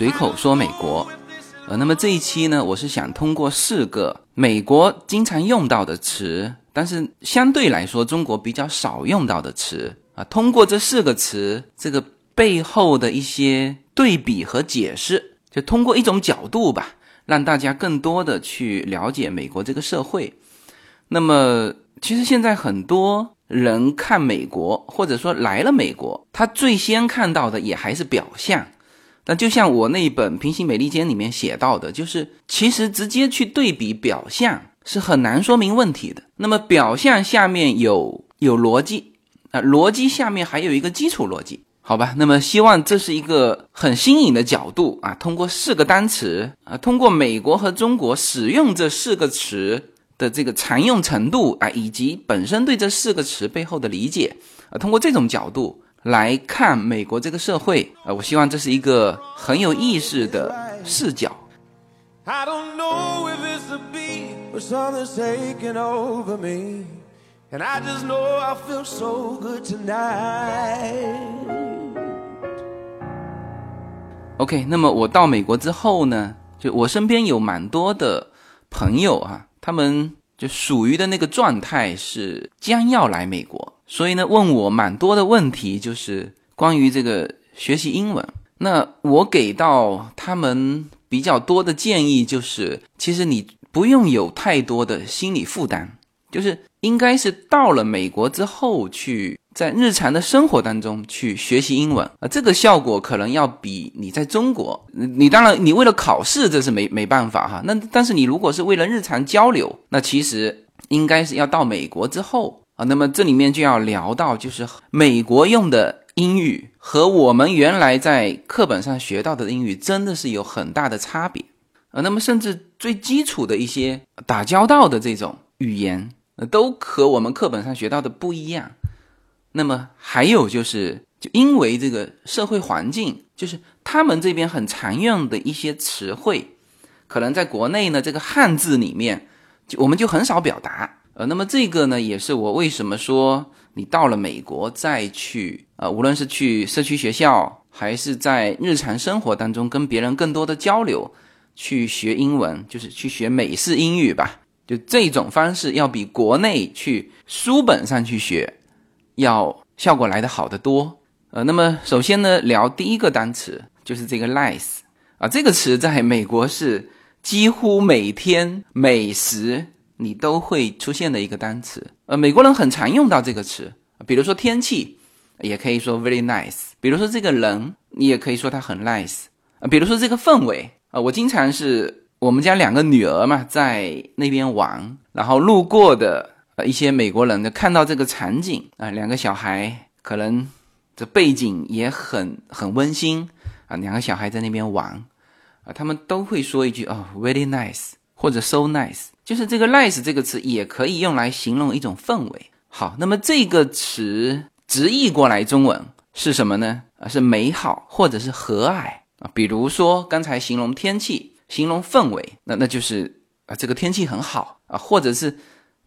随口说美国。呃，那么这一期呢，我是想通过四个美国经常用到的词，但是相对来说中国比较少用到的词啊，通过这四个词这个背后的一些对比和解释，就通过一种角度吧，让大家更多的去了解美国这个社会。那么，其实现在很多人看美国，或者说来了美国，他最先看到的也还是表象。那就像我那一本《平行美利坚》里面写到的，就是其实直接去对比表象是很难说明问题的。那么表象下面有有逻辑啊，逻辑下面还有一个基础逻辑，好吧？那么希望这是一个很新颖的角度啊，通过四个单词啊，通过美国和中国使用这四个词的这个常用程度啊，以及本身对这四个词背后的理解啊，通过这种角度。来看美国这个社会，呃，我希望这是一个很有意思的视角。OK，那么我到美国之后呢，就我身边有蛮多的朋友啊，他们就属于的那个状态是将要来美国。所以呢，问我蛮多的问题，就是关于这个学习英文。那我给到他们比较多的建议，就是其实你不用有太多的心理负担，就是应该是到了美国之后，去在日常的生活当中去学习英文啊，这个效果可能要比你在中国，你当然你为了考试这是没没办法哈。那但是你如果是为了日常交流，那其实应该是要到美国之后。啊，那么这里面就要聊到，就是美国用的英语和我们原来在课本上学到的英语真的是有很大的差别啊。那么甚至最基础的一些打交道的这种语言，都和我们课本上学到的不一样。那么还有就是，就因为这个社会环境，就是他们这边很常用的一些词汇，可能在国内呢这个汉字里面，就我们就很少表达。呃，那么这个呢，也是我为什么说你到了美国再去，呃，无论是去社区学校，还是在日常生活当中跟别人更多的交流，去学英文，就是去学美式英语吧。就这种方式，要比国内去书本上去学，要效果来得好得多。呃，那么首先呢，聊第一个单词，就是这个 nice 啊，这个词在美国是几乎每天美食。你都会出现的一个单词，呃，美国人很常用到这个词，比如说天气，也可以说 very nice；，比如说这个人，你也可以说他很 nice；，啊，比如说这个氛围，啊，我经常是我们家两个女儿嘛，在那边玩，然后路过的呃一些美国人呢，看到这个场景。啊，两个小孩可能这背景也很很温馨。啊，两个小孩在那边玩，啊，他们都会说一句哦，very nice。或者 so nice，就是这个 nice 这个词也可以用来形容一种氛围。好，那么这个词直译过来中文是什么呢？啊，是美好或者是和蔼啊。比如说刚才形容天气，形容氛围，那那就是啊这个天气很好啊，或者是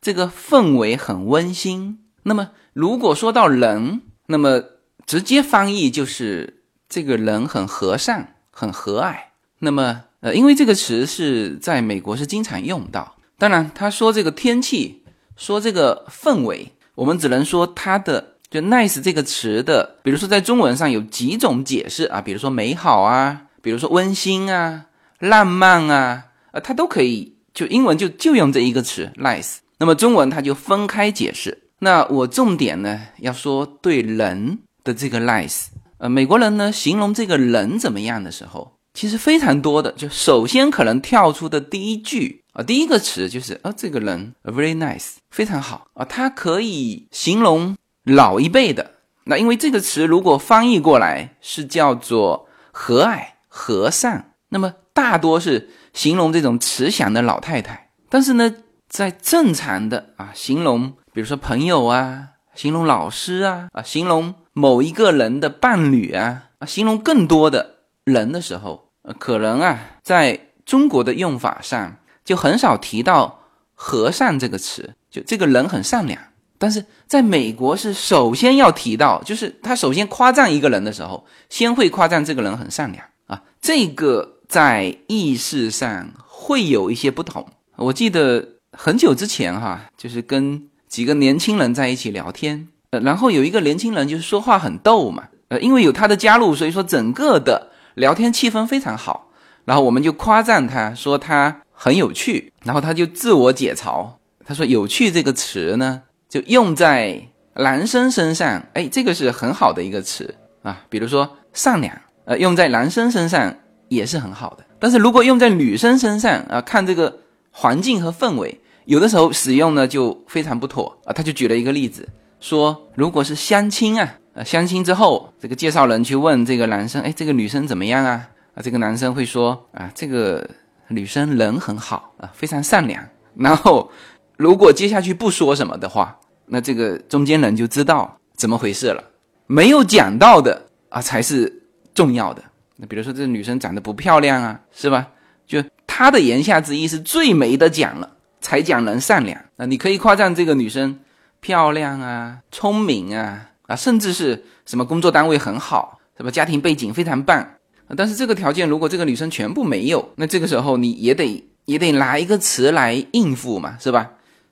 这个氛围很温馨。那么如果说到人，那么直接翻译就是这个人很和善，很和蔼。那么呃，因为这个词是在美国是经常用到。当然，他说这个天气，说这个氛围，我们只能说它的就 nice 这个词的，比如说在中文上有几种解释啊，比如说美好啊，比如说温馨啊，浪漫啊，呃，它都可以。就英文就就用这一个词 nice，那么中文它就分开解释。那我重点呢要说对人的这个 nice，呃，美国人呢形容这个人怎么样的时候。其实非常多的，就首先可能跳出的第一句啊，第一个词就是啊，这个人 very nice，非常好啊，它可以形容老一辈的。那因为这个词如果翻译过来是叫做和蔼和善，那么大多是形容这种慈祥的老太太。但是呢，在正常的啊，形容比如说朋友啊，形容老师啊，啊，形容某一个人的伴侣啊，啊，形容更多的人的时候。呃，可能啊，在中国的用法上就很少提到“和善”这个词，就这个人很善良。但是在美国是首先要提到，就是他首先夸赞一个人的时候，先会夸赞这个人很善良啊。这个在意识上会有一些不同。我记得很久之前哈，就是跟几个年轻人在一起聊天，呃，然后有一个年轻人就是说话很逗嘛，呃，因为有他的加入，所以说整个的聊天气氛非常好。然后我们就夸赞他说他很有趣，然后他就自我解嘲，他说“有趣”这个词呢。就用在男生身上，哎，这个是很好的一个词啊。比如说善良，呃，用在男生身上也是很好的。但是如果用在女生身上啊，看这个环境和氛围，有的时候使用呢就非常不妥啊。他就举了一个例子，说如果是相亲啊，呃，相亲之后，这个介绍人去问这个男生，哎，这个女生怎么样啊？啊，这个男生会说啊，这个女生人很好啊，非常善良。然后如果接下去不说什么的话，那这个中间人就知道怎么回事了，没有讲到的啊才是重要的。那比如说这个女生长得不漂亮啊，是吧？就他的言下之意是最没得讲了，才讲人善良。那你可以夸赞这个女生漂亮啊、聪明啊甚至是什么工作单位很好，什么家庭背景非常棒。但是这个条件如果这个女生全部没有，那这个时候你也得也得拿一个词来应付嘛，是吧？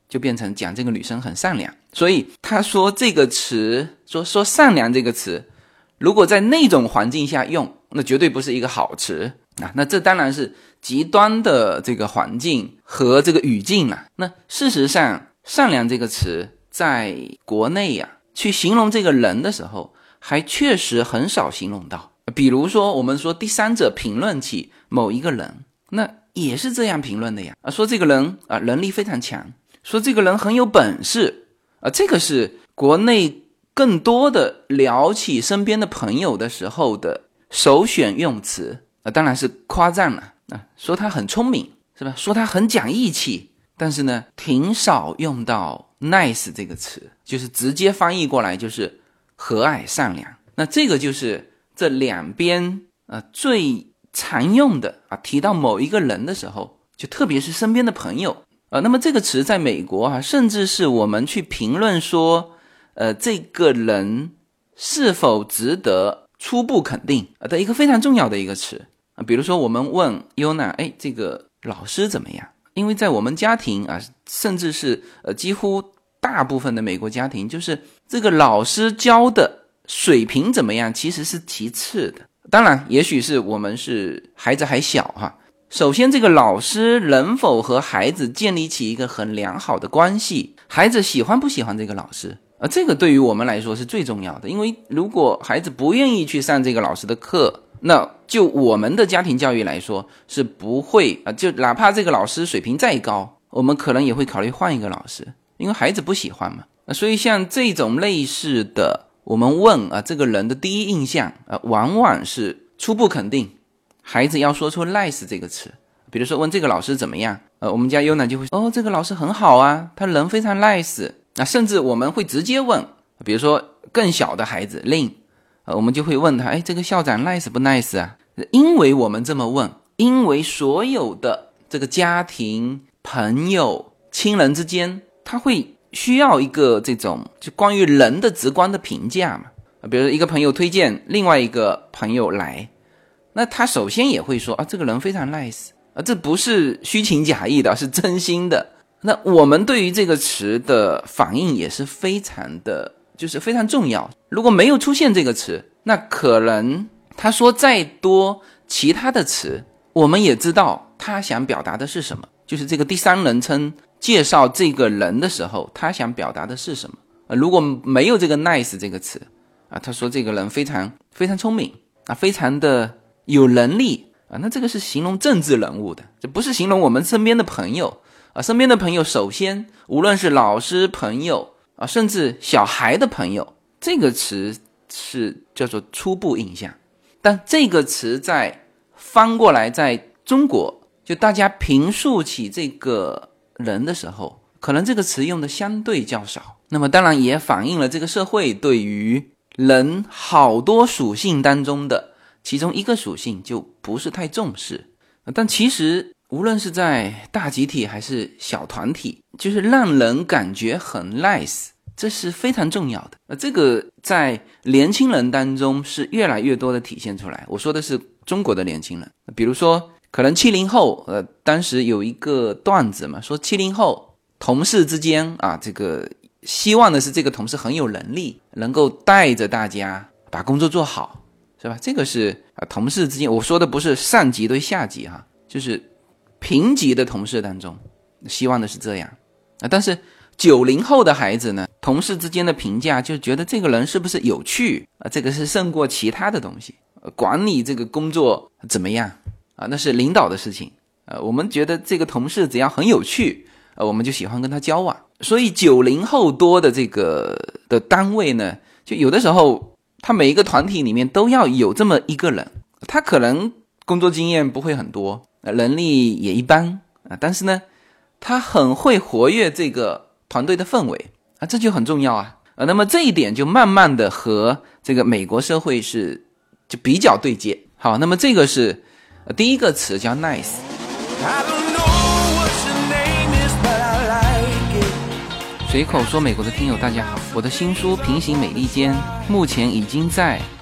就变成讲这个女生很善良，所以他说这个词，说说善良这个词，如果在那种环境下用，那绝对不是一个好词啊。那这当然是极端的这个环境和这个语境了。那事实上，善良这个词在国内呀，去形容这个人的时候，还确实很少形容到。比如说，我们说第三者评论起某一个人，那也是这样评论的呀啊，说这个人啊能力非常强。说这个人很有本事啊，这个是国内更多的聊起身边的朋友的时候的首选用词啊，当然是夸赞了啊，说他很聪明是吧？说他很讲义气，但是呢，挺少用到 nice 这个词，就是直接翻译过来就是和蔼善良。那这个就是这两边啊最常用的啊，提到某一个人的时候，就特别是身边的朋友。呃，那么这个词在美国啊，甚至是我们去评论说，呃，这个人是否值得初步肯定啊的一个非常重要的一个词啊。比如说，我们问尤娜，哎，这个老师怎么样？因为在我们家庭啊，甚至是呃几乎大部分的美国家庭，就是这个老师教的水平怎么样，其实是其次的。当然，也许是我们是孩子还小哈。首先，这个老师能否和孩子建立起一个很良好的关系？孩子喜欢不喜欢这个老师？啊，这个对于我们来说是最重要的。因为如果孩子不愿意去上这个老师的课，那就我们的家庭教育来说是不会啊。就哪怕这个老师水平再高，我们可能也会考虑换一个老师，因为孩子不喜欢嘛。啊，所以像这种类似的，我们问啊，这个人的第一印象啊，往往是初步肯定。孩子要说出 nice 这个词，比如说问这个老师怎么样，呃，我们家优娜就会说哦，这个老师很好啊，他人非常 nice。那甚至我们会直接问，比如说更小的孩子 Lin，呃，我们就会问他，哎，这个校长 nice 不 nice 啊？因为我们这么问，因为所有的这个家庭、朋友、亲人之间，他会需要一个这种就关于人的直观的评价嘛。啊，比如一个朋友推荐另外一个朋友来。那他首先也会说啊，这个人非常 nice 啊，这不是虚情假意的，是真心的。那我们对于这个词的反应也是非常的，就是非常重要。如果没有出现这个词，那可能他说再多其他的词，我们也知道他想表达的是什么。就是这个第三人称介绍这个人的时候，他想表达的是什么？呃，如果没有这个 nice 这个词啊，他说这个人非常非常聪明啊，非常的。有能力啊，那这个是形容政治人物的，这不是形容我们身边的朋友啊。身边的朋友，首先无论是老师、朋友啊，甚至小孩的朋友，这个词是叫做初步印象。但这个词在翻过来，在中国，就大家评述起这个人的时候，可能这个词用的相对较少。那么当然也反映了这个社会对于人好多属性当中的。其中一个属性就不是太重视，但其实无论是在大集体还是小团体，就是让人感觉很 nice，这是非常重要的。呃，这个在年轻人当中是越来越多的体现出来。我说的是中国的年轻人，比如说可能七零后，呃，当时有一个段子嘛，说七零后同事之间啊，这个希望的是这个同事很有能力，能够带着大家把工作做好，是吧？这个是啊，同事之间，我说的不是上级对下级哈，就是平级的同事当中，希望的是这样啊，但是。九零后的孩子呢，同事之间的评价就觉得这个人是不是有趣啊？这个是胜过其他的东西。管你这个工作怎么样啊？那是领导的事情。呃，我们觉得这个同事只要很有趣，呃，我们就喜欢跟他交往。所以九零后多的这个的单位呢，就有的时候他每一个团体里面都要有这么一个人，他可能工作经验不会很多，能力也一般啊，但是呢，他很会活跃这个。团队的氛围啊，这就很重要啊，呃，那么这一点就慢慢的和这个美国社会是就比较对接。好，那么这个是第一个词叫 nice。随口说，美国的听友大家好，我的新书《平行美利坚》目前已经在。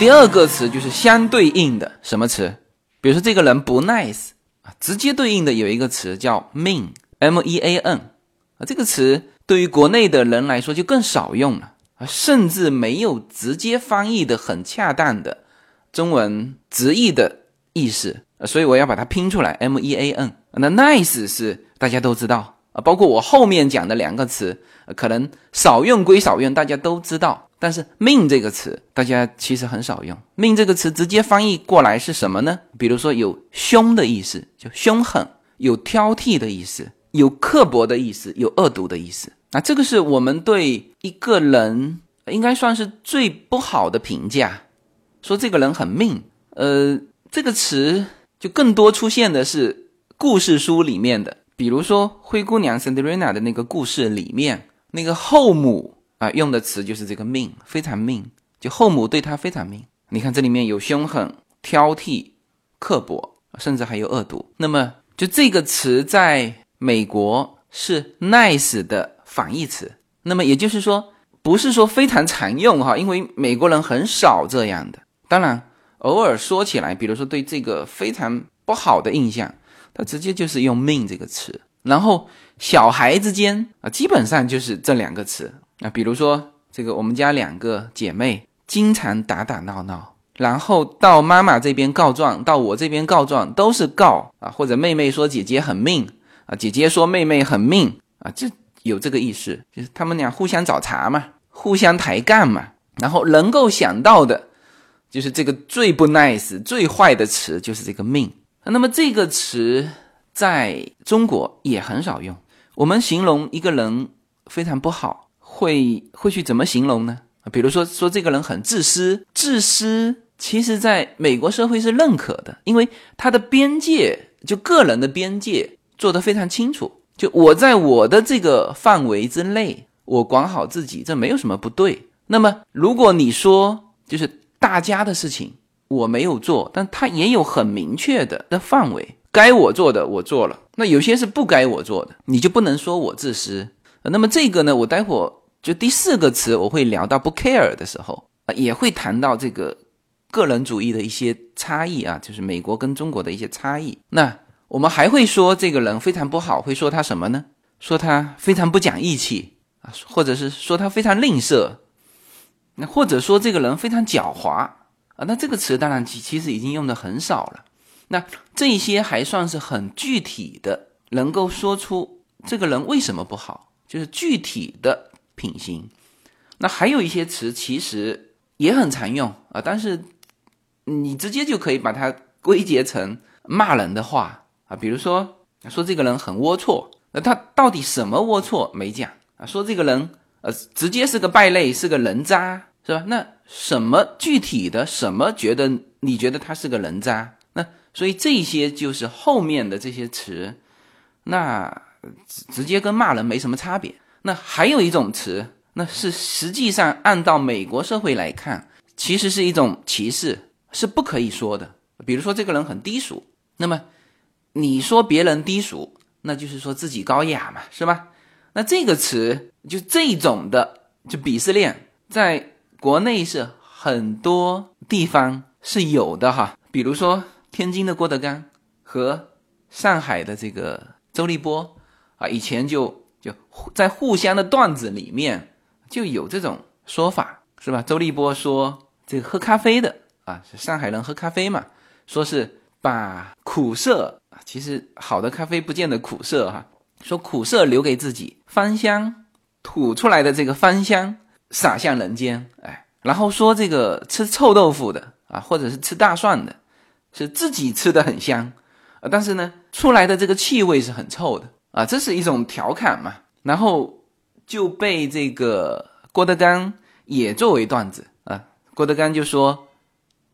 第二个词就是相对应的什么词？比如说这个人不 nice 啊，直接对应的有一个词叫 mean，m e a n 啊，这个词对于国内的人来说就更少用了啊，甚至没有直接翻译的很恰当的中文直译的意思，所以我要把它拼出来 m e a n。那 nice 是大家都知道啊，包括我后面讲的两个词，可能少用归少用，大家都知道。但是“命”这个词，大家其实很少用。“命”这个词直接翻译过来是什么呢？比如说有凶的意思，就凶狠；有挑剔的意思，有刻薄的意思，有恶毒的意思。那这个是我们对一个人应该算是最不好的评价，说这个人很命。呃，这个词就更多出现的是故事书里面的，比如说《灰姑娘》Cinderella 的那个故事里面，那个后母。啊，用的词就是这个命，非常命，就后母对他非常命。你看这里面有凶狠、挑剔、刻薄，甚至还有恶毒。那么，就这个词在美国是 nice 的反义词。那么也就是说，不是说非常常用哈，因为美国人很少这样的。当然，偶尔说起来，比如说对这个非常不好的印象，他直接就是用命这个词。然后小孩之间啊，基本上就是这两个词。那比如说，这个我们家两个姐妹经常打打闹闹，然后到妈妈这边告状，到我这边告状，都是告啊，或者妹妹说姐姐很命啊，姐姐说妹妹很命啊，这有这个意思，就是他们俩互相找茬嘛，互相抬杠嘛，然后能够想到的，就是这个最不 nice、最坏的词就是这个命。那么这个词在中国也很少用，我们形容一个人非常不好。会会去怎么形容呢？比如说说这个人很自私，自私其实在美国社会是认可的，因为他的边界就个人的边界做得非常清楚。就我在我的这个范围之内，我管好自己，这没有什么不对。那么如果你说就是大家的事情我没有做，但他也有很明确的的范围，该我做的我做了，那有些是不该我做的，你就不能说我自私。那么这个呢，我待会儿。就第四个词，我会聊到不 care 的时候啊，也会谈到这个个人主义的一些差异啊，就是美国跟中国的一些差异。那我们还会说这个人非常不好，会说他什么呢？说他非常不讲义气啊，或者是说他非常吝啬，那或者说这个人非常狡猾啊。那这个词当然其其实已经用的很少了。那这一些还算是很具体的，能够说出这个人为什么不好，就是具体的。品行，那还有一些词其实也很常用啊，但是你直接就可以把它归结成骂人的话啊，比如说说这个人很龌龊，那他到底什么龌龊没讲啊？说这个人呃直接是个败类，是个人渣，是吧？那什么具体的什么觉得你觉得他是个人渣？那所以这些就是后面的这些词，那直直接跟骂人没什么差别。那还有一种词，那是实际上按照美国社会来看，其实是一种歧视，是不可以说的。比如说这个人很低俗，那么你说别人低俗，那就是说自己高雅嘛，是吧？那这个词就这种的，就鄙视链，在国内是很多地方是有的哈。比如说天津的郭德纲和上海的这个周立波啊，以前就。就在互相的段子里面就有这种说法，是吧？周立波说这个喝咖啡的啊，是上海人喝咖啡嘛，说是把苦涩，其实好的咖啡不见得苦涩哈，说苦涩留给自己，芳香吐出来的这个芳香洒向人间，哎，然后说这个吃臭豆腐的啊，或者是吃大蒜的，是自己吃的很香，但是呢，出来的这个气味是很臭的。啊，这是一种调侃嘛，然后就被这个郭德纲也作为段子啊。郭德纲就说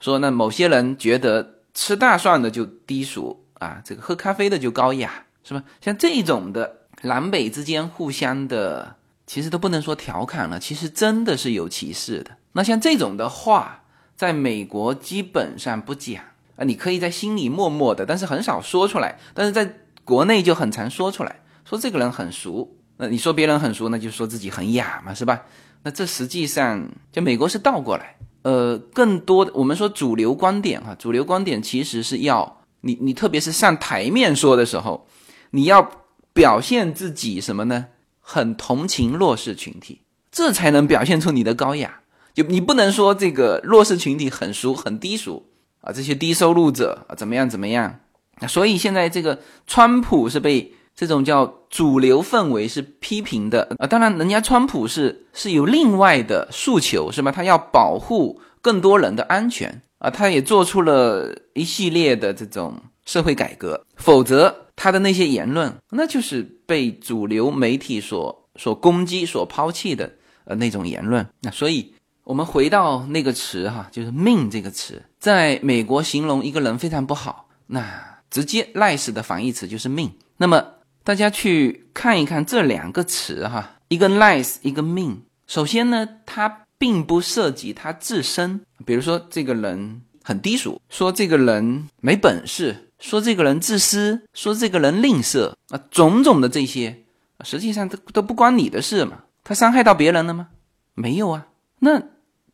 说那某些人觉得吃大蒜的就低俗啊，这个喝咖啡的就高雅，是吧？像这种的南北之间互相的，其实都不能说调侃了，其实真的是有歧视的。那像这种的话，在美国基本上不讲啊，你可以在心里默默的，但是很少说出来，但是在。国内就很常说出来，说这个人很俗。那你说别人很俗，那就说自己很雅嘛，是吧？那这实际上就美国是倒过来。呃，更多的我们说主流观点哈，主流观点其实是要你你特别是上台面说的时候，你要表现自己什么呢？很同情弱势群体，这才能表现出你的高雅。就你不能说这个弱势群体很俗很低俗啊，这些低收入者啊怎么样怎么样。所以现在这个川普是被这种叫主流氛围是批评的啊，当然人家川普是是有另外的诉求是吧？他要保护更多人的安全啊，他也做出了一系列的这种社会改革，否则他的那些言论那就是被主流媒体所所攻击、所抛弃的呃那种言论。那所以我们回到那个词哈，就是“命”这个词，在美国形容一个人非常不好，那。直接 nice 的反义词就是命。那么大家去看一看这两个词哈，一个 nice，一个命。首先呢，它并不涉及他自身，比如说这个人很低俗，说这个人没本事，说这个人自私，说这个人吝啬啊，种种的这些，实际上都都不关你的事嘛。他伤害到别人了吗？没有啊。那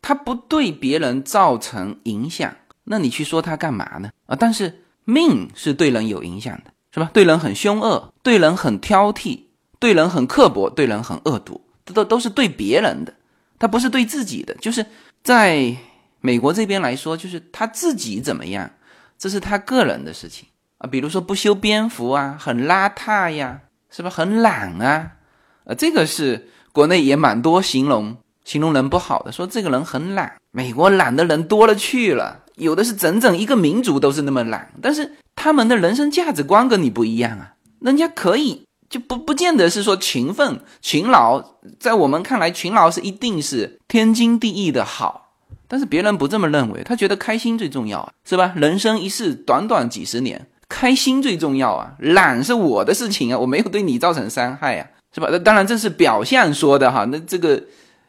他不对别人造成影响，那你去说他干嘛呢？啊，但是。命是对人有影响的，是吧？对人很凶恶，对人很挑剔，对人很刻薄，对人很恶毒，这都都是对别人的，他不是对自己的。就是在美国这边来说，就是他自己怎么样，这是他个人的事情啊。比如说不修边幅啊，很邋遢呀，是吧？很懒啊，呃，这个是国内也蛮多形容形容人不好的，说这个人很懒。美国懒的人多了去了。有的是整整一个民族都是那么懒，但是他们的人生价值观跟你不一样啊。人家可以就不不见得是说勤奋勤劳，在我们看来勤劳是一定是天经地义的好，但是别人不这么认为，他觉得开心最重要啊，是吧？人生一世，短短几十年，开心最重要啊。懒是我的事情啊，我没有对你造成伤害啊，是吧？那当然这是表象说的哈，那这个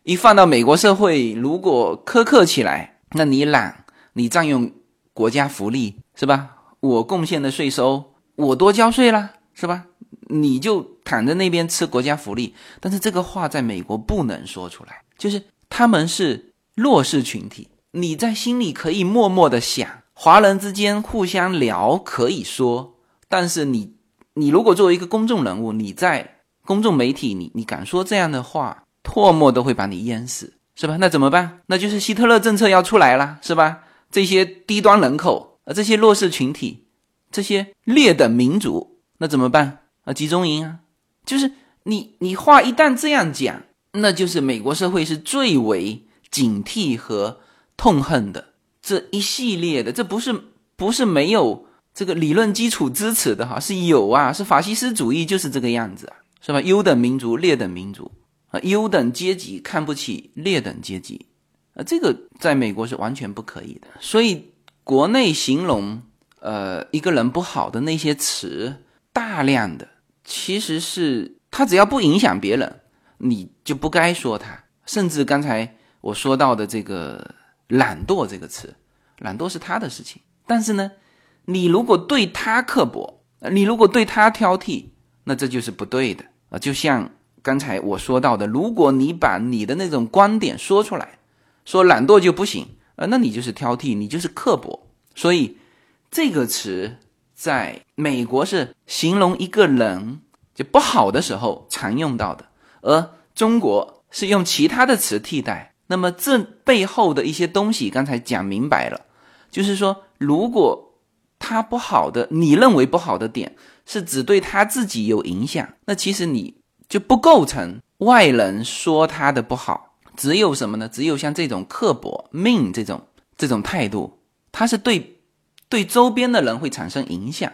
一放到美国社会，如果苛刻起来，那你懒。你占用国家福利是吧？我贡献的税收，我多交税了是吧？你就躺在那边吃国家福利，但是这个话在美国不能说出来，就是他们是弱势群体，你在心里可以默默的想，华人之间互相聊可以说，但是你你如果作为一个公众人物，你在公众媒体，你你敢说这样的话，唾沫都会把你淹死，是吧？那怎么办？那就是希特勒政策要出来了，是吧？这些低端人口啊，这些弱势群体，这些劣等民族，那怎么办啊？集中营啊，就是你你话一旦这样讲，那就是美国社会是最为警惕和痛恨的。这一系列的，这不是不是没有这个理论基础支持的哈，是有啊，是法西斯主义就是这个样子啊，是吧？优等民族、劣等民族啊，优等阶级看不起劣等阶级啊，这个在美国是完全不可以的。所以国内形容呃一个人不好的那些词，大量的其实是他只要不影响别人，你就不该说他。甚至刚才我说到的这个。懒惰这个词，懒惰是他的事情。但是呢，你如果对他刻薄，你如果对他挑剔，那这就是不对的啊。就像刚才我说到的，如果你把你的那种观点说出来，说懒惰就不行啊，那你就是挑剔，你就是刻薄。所以这个词在美国是形容一个人就不好的时候常用到的，而中国是用其他的词替代。那么这背后的一些东西，刚才讲明白了，就是说，如果他不好的，你认为不好的点是只对他自己有影响，那其实你就不构成外人说他的不好。只有什么呢？只有像这种刻薄、命这种这种态度，它是对对周边的人会产生影响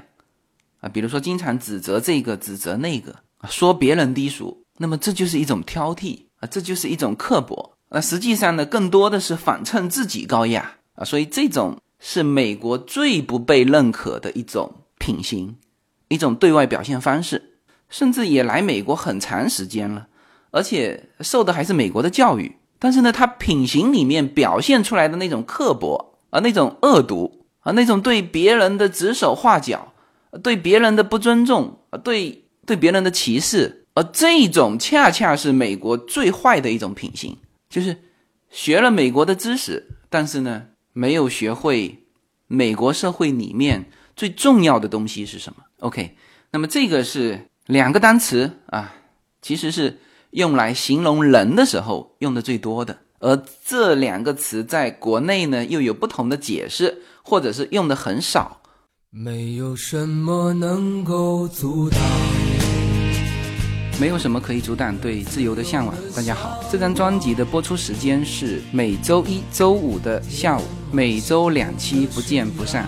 啊。比如说，经常指责这个，指责那个，说别人低俗，那么这就是一种挑剔啊，这就是一种刻薄。那实际上呢，更多的是反衬自己高雅啊，所以这种是美国最不被认可的一种品行，一种对外表现方式，甚至也来美国很长时间了，而且受的还是美国的教育。但是呢，他品行里面表现出来的那种刻薄啊，那种恶毒啊，那种对别人的指手画脚，对别人的不尊重啊，对对别人的歧视，而这种恰恰是美国最坏的一种品行。就是学了美国的知识，但是呢，没有学会美国社会里面最重要的东西是什么？OK，那么这个是两个单词啊，其实是用来形容人的时候用的最多的，而这两个词在国内呢又有不同的解释，或者是用的很少。没有什么能够阻挡。没有什么可以阻挡对自由的向往。大家好，这张专辑的播出时间是每周一周五的下午，每周两期，不见不散。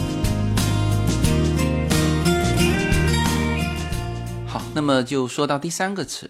那么就说到第三个词。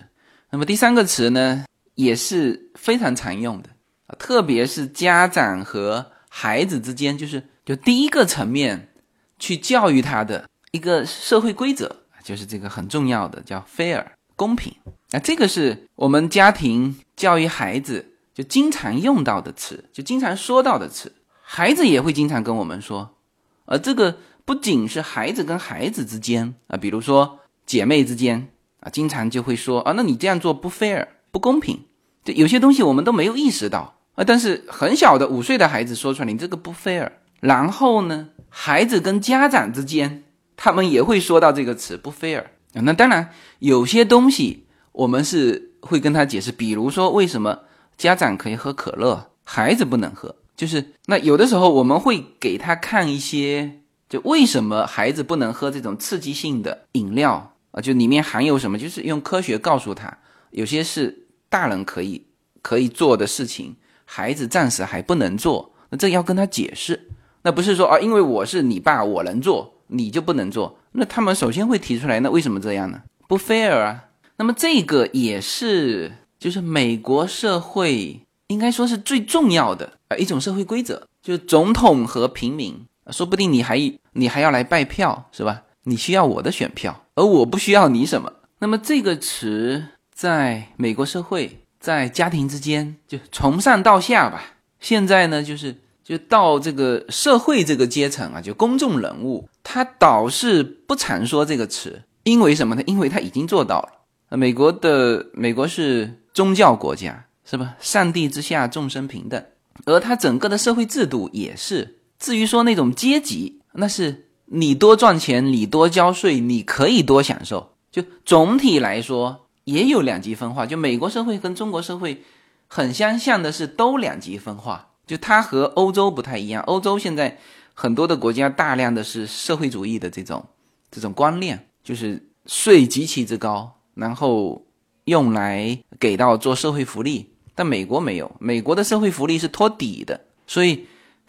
那么第三个词呢，也是非常常用的啊。特别是家长和孩子之间，就是就第一个层面去教育他的一个社会规则，就是这个很重要的叫 fair 公平。那这个是我们家庭教育孩子就经常用到的词，就经常说到的词，孩子也会经常跟我们说。而这个不仅是孩子跟孩子之间啊，比如说姐妹之间啊，经常就会说啊，那你这样做不 fair 不公平。就有些东西我们都没有意识到。啊！但是很小的五岁的孩子说出来，你这个不 fair。然后呢，孩子跟家长之间，他们也会说到这个词不 fair。那当然，有些东西我们是会跟他解释，比如说为什么家长可以喝可乐，孩子不能喝。就是那有的时候我们会给他看一些，就为什么孩子不能喝这种刺激性的饮料啊？就里面含有什么？就是用科学告诉他，有些是大人可以可以做的事情。孩子暂时还不能做，那这要跟他解释。那不是说啊，因为我是你爸，我能做，你就不能做。那他们首先会提出来，那为什么这样呢？不 fair 啊。那么这个也是，就是美国社会应该说是最重要的啊一种社会规则，就是总统和平民，说不定你还你还要来拜票是吧？你需要我的选票，而我不需要你什么。那么这个词在美国社会，在家庭之间，就从上到下吧。现在呢，就是就到这个社会这个阶层啊，就公众人物，他倒是不常说这个词，因为什么呢？因为他已经做到了。美国的美国是宗教国家，是吧？上帝之下众生平等，而他整个的社会制度也是。至于说那种阶级，那是你多赚钱，你多交税，你可以多享受。就总体来说，也有两极分化。就美国社会跟中国社会很相像的是，都两极分化。就它和欧洲不太一样。欧洲现在很多的国家大量的是社会主义的这种这种观念，就是税极其之高，然后用来给到做社会福利。但美国没有，美国的社会福利是托底的，所以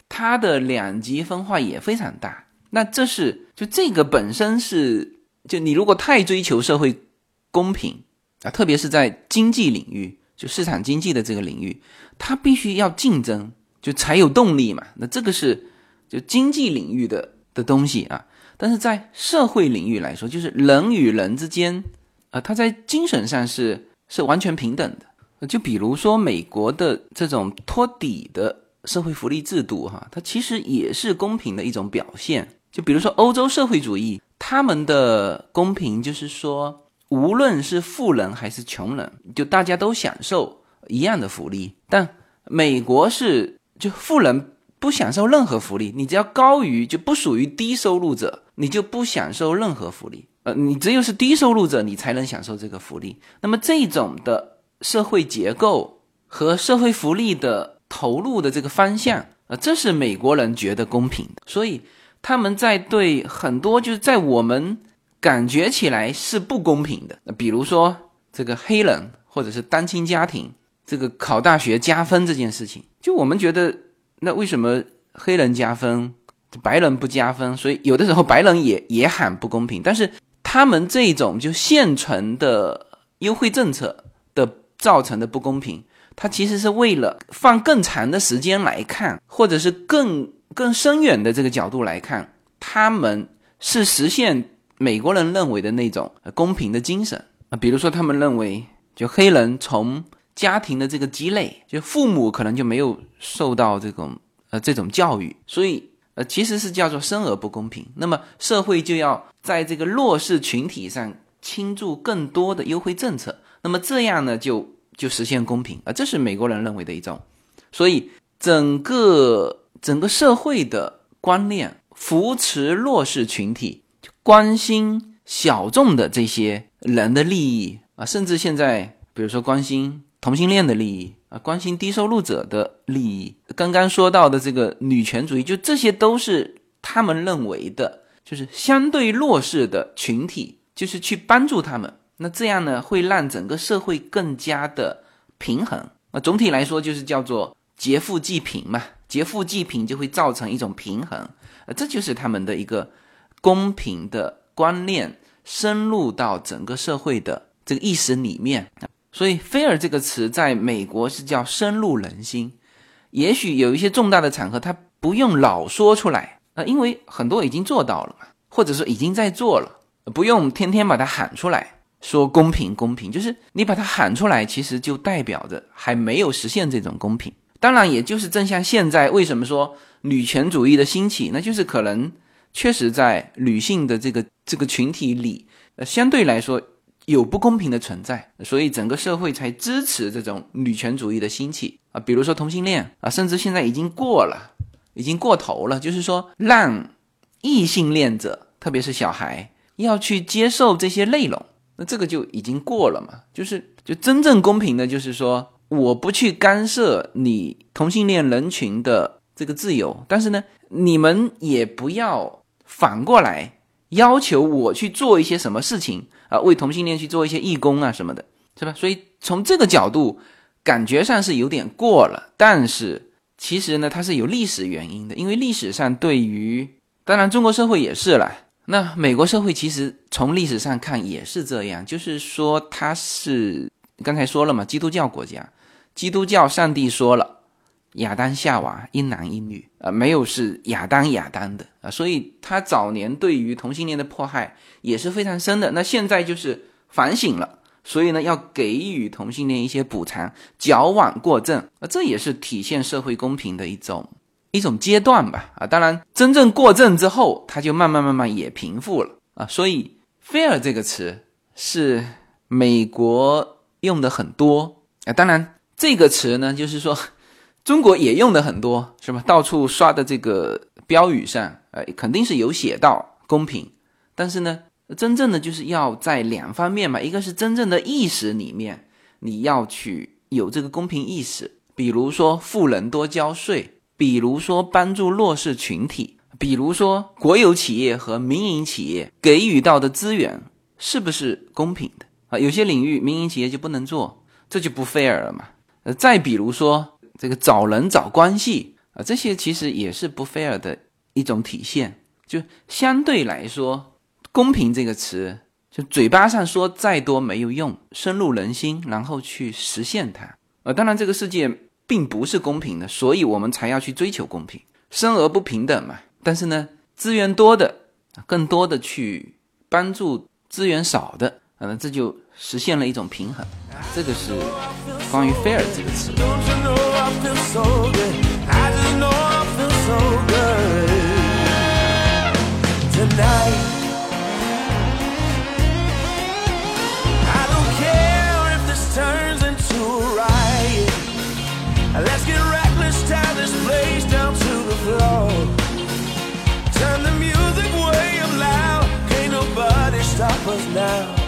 它的两极分化也非常大。那这是就这个本身是。就你如果太追求社会公平啊，特别是在经济领域，就市场经济的这个领域，它必须要竞争，就才有动力嘛。那这个是就经济领域的的东西啊。但是在社会领域来说，就是人与人之间啊，他在精神上是是完全平等的。就比如说美国的这种托底的社会福利制度，哈，它其实也是公平的一种表现。就比如说欧洲社会主义。他们的公平就是说，无论是富人还是穷人，就大家都享受一样的福利。但美国是，就富人不享受任何福利，你只要高于就不属于低收入者，你就不享受任何福利。呃，你只有是低收入者，你才能享受这个福利。那么这种的社会结构和社会福利的投入的这个方向，呃，这是美国人觉得公平的。所以。他们在对很多就是在我们感觉起来是不公平的，比如说这个黑人或者是单亲家庭，这个考大学加分这件事情，就我们觉得那为什么黑人加分，白人不加分？所以有的时候白人也也喊不公平。但是他们这种就现存的优惠政策的造成的不公平，它其实是为了放更长的时间来看，或者是更。更深远的这个角度来看，他们是实现美国人认为的那种公平的精神啊。比如说，他们认为，就黑人从家庭的这个积累，就父母可能就没有受到这种呃这种教育，所以呃其实是叫做生而不公平。那么社会就要在这个弱势群体上倾注更多的优惠政策，那么这样呢就就实现公平啊。这是美国人认为的一种，所以整个。整个社会的观念，扶持弱势群体，关心小众的这些人的利益啊，甚至现在，比如说关心同性恋的利益啊，关心低收入者的利益。刚刚说到的这个女权主义，就这些都是他们认为的，就是相对弱势的群体，就是去帮助他们。那这样呢，会让整个社会更加的平衡。那总体来说，就是叫做劫富济贫嘛。劫富济贫就会造成一种平衡，呃，这就是他们的一个公平的观念深入到整个社会的这个意识里面。所以 “fair” 这个词在美国是叫深入人心。也许有一些重大的场合，他不用老说出来啊，因为很多已经做到了嘛，或者说已经在做了，不用天天把它喊出来，说公平公平，就是你把它喊出来，其实就代表着还没有实现这种公平。当然，也就是正像现在为什么说女权主义的兴起，那就是可能确实在女性的这个这个群体里，呃，相对来说有不公平的存在，所以整个社会才支持这种女权主义的兴起啊。比如说同性恋啊，甚至现在已经过了，已经过头了，就是说让异性恋者，特别是小孩要去接受这些内容，那这个就已经过了嘛。就是就真正公平的，就是说。我不去干涉你同性恋人群的这个自由，但是呢，你们也不要反过来要求我去做一些什么事情啊，为同性恋去做一些义工啊什么的，是吧？所以从这个角度，感觉上是有点过了，但是其实呢，它是有历史原因的，因为历史上对于，当然中国社会也是了，那美国社会其实从历史上看也是这样，就是说它是刚才说了嘛，基督教国家。基督教上帝说了，亚当夏娃一男一女啊，没有是亚当亚当的啊，所以他早年对于同性恋的迫害也是非常深的。那现在就是反省了，所以呢，要给予同性恋一些补偿，矫枉过正啊，这也是体现社会公平的一种一种阶段吧啊。当然，真正过正之后，他就慢慢慢慢也平复了啊。所以，fair 这个词是美国用的很多啊。当然，这个词呢，就是说。中国也用的很多，是吧？到处刷的这个标语上，呃，肯定是有写到公平。但是呢，真正的就是要在两方面嘛，一个是真正的意识里面，你要去有这个公平意识，比如说富人多交税，比如说帮助弱势群体，比如说国有企业和民营企业给予到的资源是不是公平的啊？有些领域民营企业就不能做，这就不 fair 了嘛。呃，再比如说。这个找人找关系啊，这些其实也是不 fair 的一种体现。就相对来说，公平这个词，就嘴巴上说再多没有用，深入人心，然后去实现它。呃，当然这个世界并不是公平的，所以我们才要去追求公平。生而不平等嘛。但是呢，资源多的，更多的去帮助资源少的，嗯，这就实现了一种平衡。这个是关于 fair 这个词。feel so good. I just know I feel so good tonight. I don't care if this turns into a riot. Let's get reckless, tie this place down to the floor. Turn the music way up loud. Can't nobody stop us now.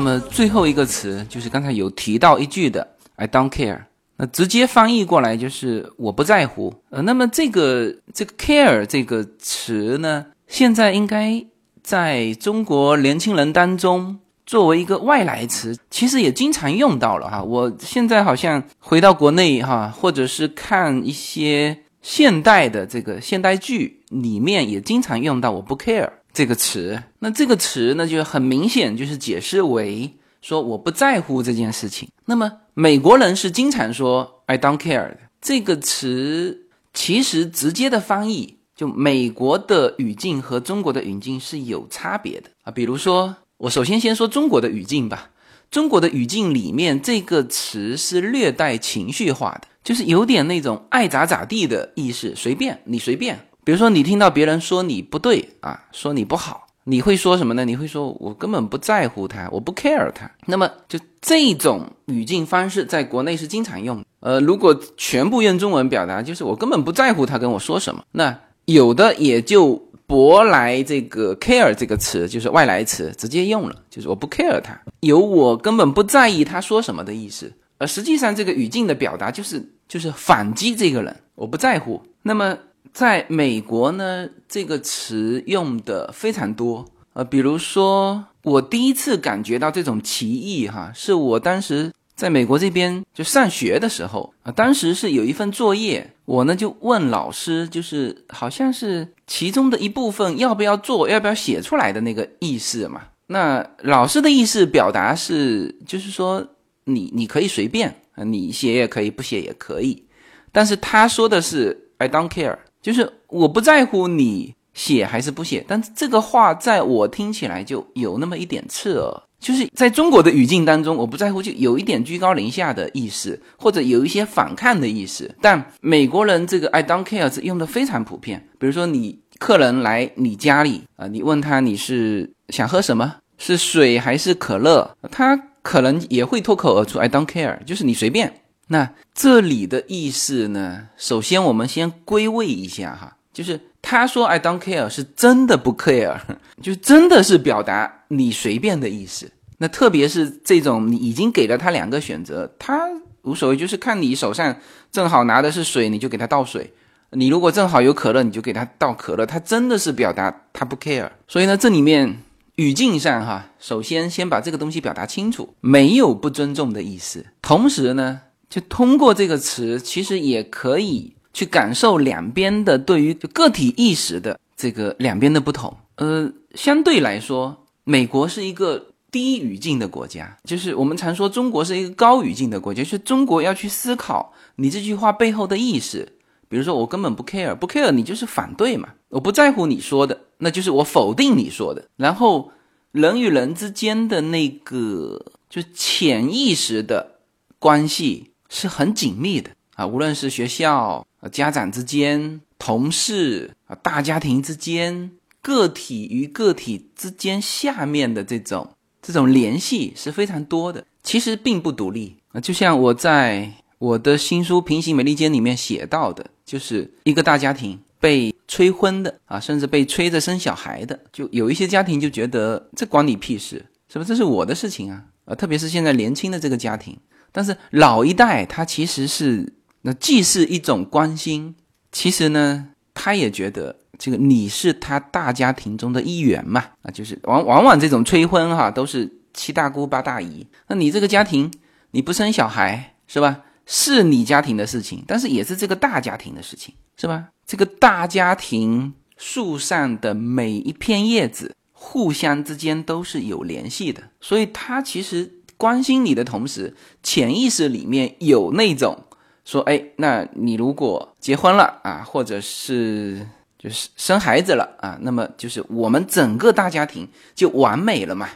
那么最后一个词就是刚才有提到一句的，I don't care。那直接翻译过来就是我不在乎。呃，那么这个这个 care 这个词呢，现在应该在中国年轻人当中作为一个外来词，其实也经常用到了哈。我现在好像回到国内哈，或者是看一些现代的这个现代剧里面，也经常用到我不 care 这个词。那这个词呢，就很明显就是解释为。说我不在乎这件事情。那么美国人是经常说 "I don't care" 的这个词，其实直接的翻译就美国的语境和中国的语境是有差别的啊。比如说，我首先先说中国的语境吧。中国的语境里面，这个词是略带情绪化的，就是有点那种爱咋咋地的意思，随便你随便。比如说，你听到别人说你不对啊，说你不好。你会说什么呢？你会说，我根本不在乎他，我不 care 他。那么，就这种语境方式，在国内是经常用。呃，如果全部用中文表达，就是我根本不在乎他跟我说什么。那有的也就博来这个 care 这个词，就是外来词，直接用了，就是我不 care 他，有我根本不在意他说什么的意思。而实际上，这个语境的表达就是就是反击这个人，我不在乎。那么。在美国呢，这个词用的非常多，呃，比如说我第一次感觉到这种歧义哈，是我当时在美国这边就上学的时候啊，当时是有一份作业，我呢就问老师，就是好像是其中的一部分要不要做，要不要写出来的那个意思嘛。那老师的意思表达是，就是说你你可以随便，你写也可以，不写也可以，但是他说的是 I don't care。就是我不在乎你写还是不写，但这个话在我听起来就有那么一点刺耳。就是在中国的语境当中，我不在乎就有一点居高临下的意思，或者有一些反抗的意思。但美国人这个 I don't care 是用的非常普遍。比如说你客人来你家里啊，你问他你是想喝什么，是水还是可乐，他可能也会脱口而出 I don't care，就是你随便。那这里的意思呢？首先，我们先归位一下哈，就是他说 "I don't care" 是真的不 care，就真的是表达你随便的意思。那特别是这种你已经给了他两个选择，他无所谓，就是看你手上正好拿的是水，你就给他倒水；你如果正好有可乐，你就给他倒可乐。他真的是表达他不 care。所以呢，这里面语境上哈，首先先把这个东西表达清楚，没有不尊重的意思。同时呢。就通过这个词，其实也可以去感受两边的对于个体意识的这个两边的不同。呃，相对来说，美国是一个低语境的国家，就是我们常说中国是一个高语境的国家，就是中国要去思考你这句话背后的意思。比如说，我根本不 care，不 care，你就是反对嘛，我不在乎你说的，那就是我否定你说的。然后，人与人之间的那个就潜意识的关系是很紧密的啊，无论是学校、家长之间、同事啊、大家庭之间，个体与个体之间下面的这种这种联系是非常多的，其实并不独立啊，就像我在。我的新书《平行美利坚》里面写到的，就是一个大家庭被催婚的啊，甚至被催着生小孩的，就有一些家庭就觉得这关你屁事，是不？这是我的事情啊，啊，特别是现在年轻的这个家庭，但是老一代他其实是那既是一种关心，其实呢，他也觉得这个你是他大家庭中的一员嘛，啊，就是往往往这种催婚哈，都是七大姑八大姨，那你这个家庭你不生小孩是吧？是你家庭的事情，但是也是这个大家庭的事情，是吧？这个大家庭树上的每一片叶子，互相之间都是有联系的，所以他其实关心你的同时，潜意识里面有那种说，哎，那你如果结婚了啊，或者是就是生孩子了啊，那么就是我们整个大家庭就完美了嘛。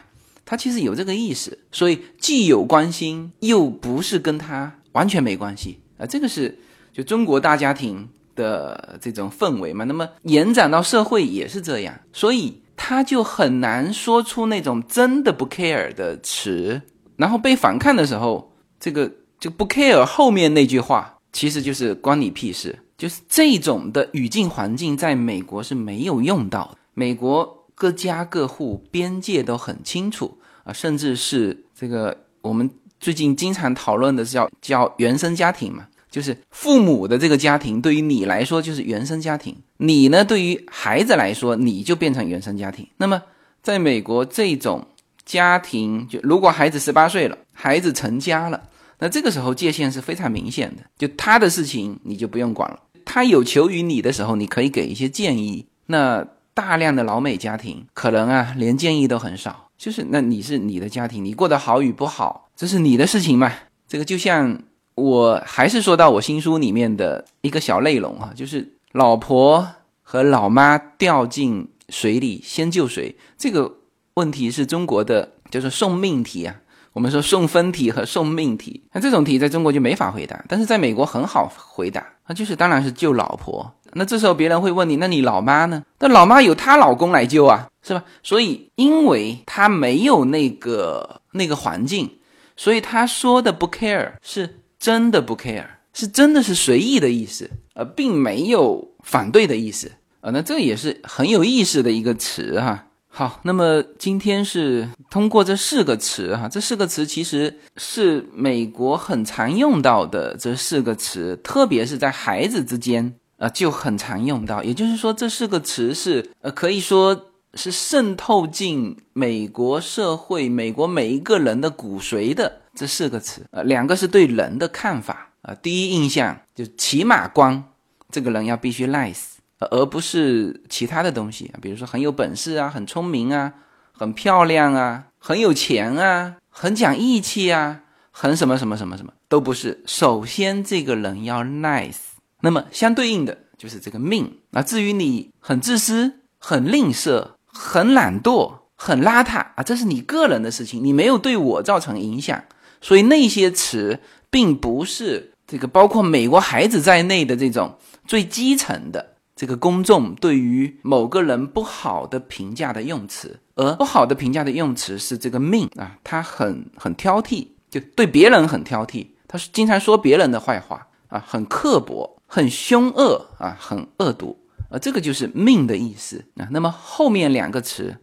他其实有这个意识，所以既有关心，又不是跟他。完全没关系啊，这个是就中国大家庭的这种氛围嘛。那么延展到社会也是这样，所以他就很难说出那种真的不 care 的词。然后被反抗的时候，这个就不 care 后面那句话，其实就是关你屁事。就是这种的语境环境，在美国是没有用到的。美国各家各户边界都很清楚啊，甚至是这个我们。最近经常讨论的叫叫原生家庭嘛，就是父母的这个家庭对于你来说就是原生家庭，你呢对于孩子来说你就变成原生家庭。那么在美国这种家庭，就如果孩子十八岁了，孩子成家了，那这个时候界限是非常明显的，就他的事情你就不用管了，他有求于你的时候，你可以给一些建议。那大量的老美家庭可能啊连建议都很少。就是那你是你的家庭，你过得好与不好，这是你的事情嘛？这个就像我还是说到我新书里面的一个小内容啊，就是老婆和老妈掉进水里，先救谁？这个问题是中国的，就是送命题啊。我们说送分题和送命题，那这种题在中国就没法回答，但是在美国很好回答，那就是当然是救老婆。那这时候别人会问你，那你老妈呢？那老妈有她老公来救啊。是吧？所以，因为他没有那个那个环境，所以他说的不 care 是真的不 care，是真的是随意的意思，呃，并没有反对的意思啊。那这也是很有意思的一个词哈。好，那么今天是通过这四个词哈，这四个词其实是美国很常用到的这四个词，特别是在孩子之间呃就很常用到。也就是说，这四个词是呃可以说。是渗透进美国社会、美国每一个人的骨髓的这四个词，呃，两个是对人的看法啊。第一印象就起码光，这个人要必须 nice，而不是其他的东西啊，比如说很有本事啊、很聪明啊、很漂亮啊、很有钱啊、很讲义气啊、很什么什么什么什么都不是。首先这个人要 nice，那么相对应的就是这个命啊。至于你很自私、很吝啬。很懒惰，很邋遢啊！这是你个人的事情，你没有对我造成影响，所以那些词并不是这个包括美国孩子在内的这种最基层的这个公众对于某个人不好的评价的用词，而不好的评价的用词是这个命啊，他很很挑剔，就对别人很挑剔，他是经常说别人的坏话啊，很刻薄，很凶恶啊，很恶毒。啊，这个就是命的意思啊。那么后面两个词，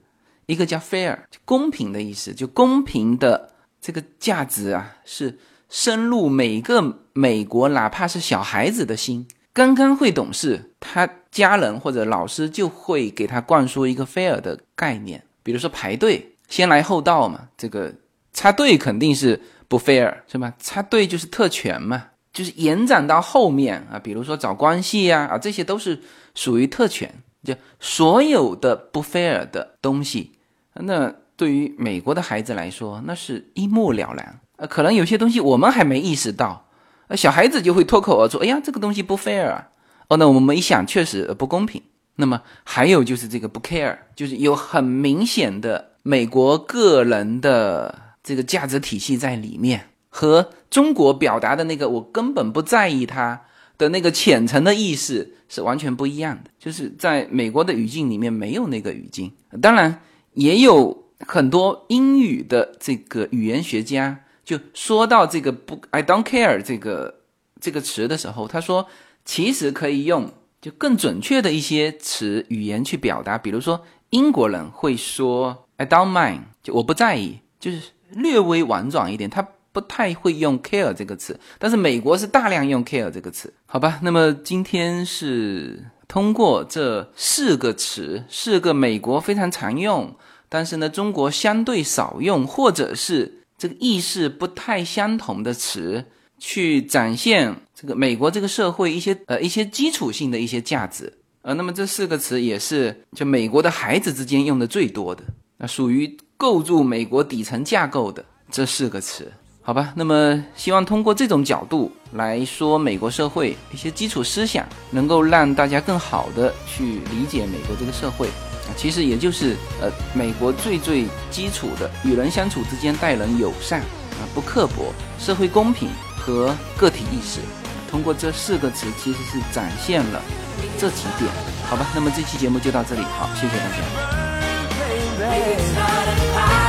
一个叫 fair，公平的意思，就公平的这个价值啊，是深入每个美国哪怕是小孩子的心。刚刚会懂事，他家人或者老师就会给他灌输一个 fair 的概念，比如说排队先来后到嘛，这个插队肯定是不 fair 是吧？插队就是特权嘛。就是延展到后面啊，比如说找关系呀啊，这些都是属于特权。就所有的不 fair 的东西，那对于美国的孩子来说，那是一目了然。呃，可能有些东西我们还没意识到，呃，小孩子就会脱口而出：“哎呀，这个东西不 fair 啊！”那我们一想，确实不公平。那么还有就是这个不 care，就是有很明显的美国个人的这个价值体系在里面，和中国表达的那个我根本不在意他的那个浅层的意思是完全不一样的。就是在美国的语境里面没有那个语境，当然也有很多英语的这个语言学家就说到这个不 I don't care 这个这个词的时候，他说其实可以用。就更准确的一些词语言去表达，比如说英国人会说 "I don't mind"，就我不在意，就是略微婉转一点，他不太会用 "care" 这个词。但是美国是大量用 "care" 这个词，好吧？那么今天是通过这四个词，四个美国非常常用，但是呢中国相对少用，或者是这个意思不太相同的词。去展现这个美国这个社会一些呃一些基础性的一些价值，呃，那么这四个词也是就美国的孩子之间用的最多的，那属于构筑美国底层架构的这四个词，好吧？那么希望通过这种角度来说美国社会一些基础思想，能够让大家更好的去理解美国这个社会啊，其实也就是呃美国最最基础的与人相处之间待人友善啊，不刻薄，社会公平。和个体意识，通过这四个词，其实是展现了这几点，好吧？那么这期节目就到这里，好，谢谢大家。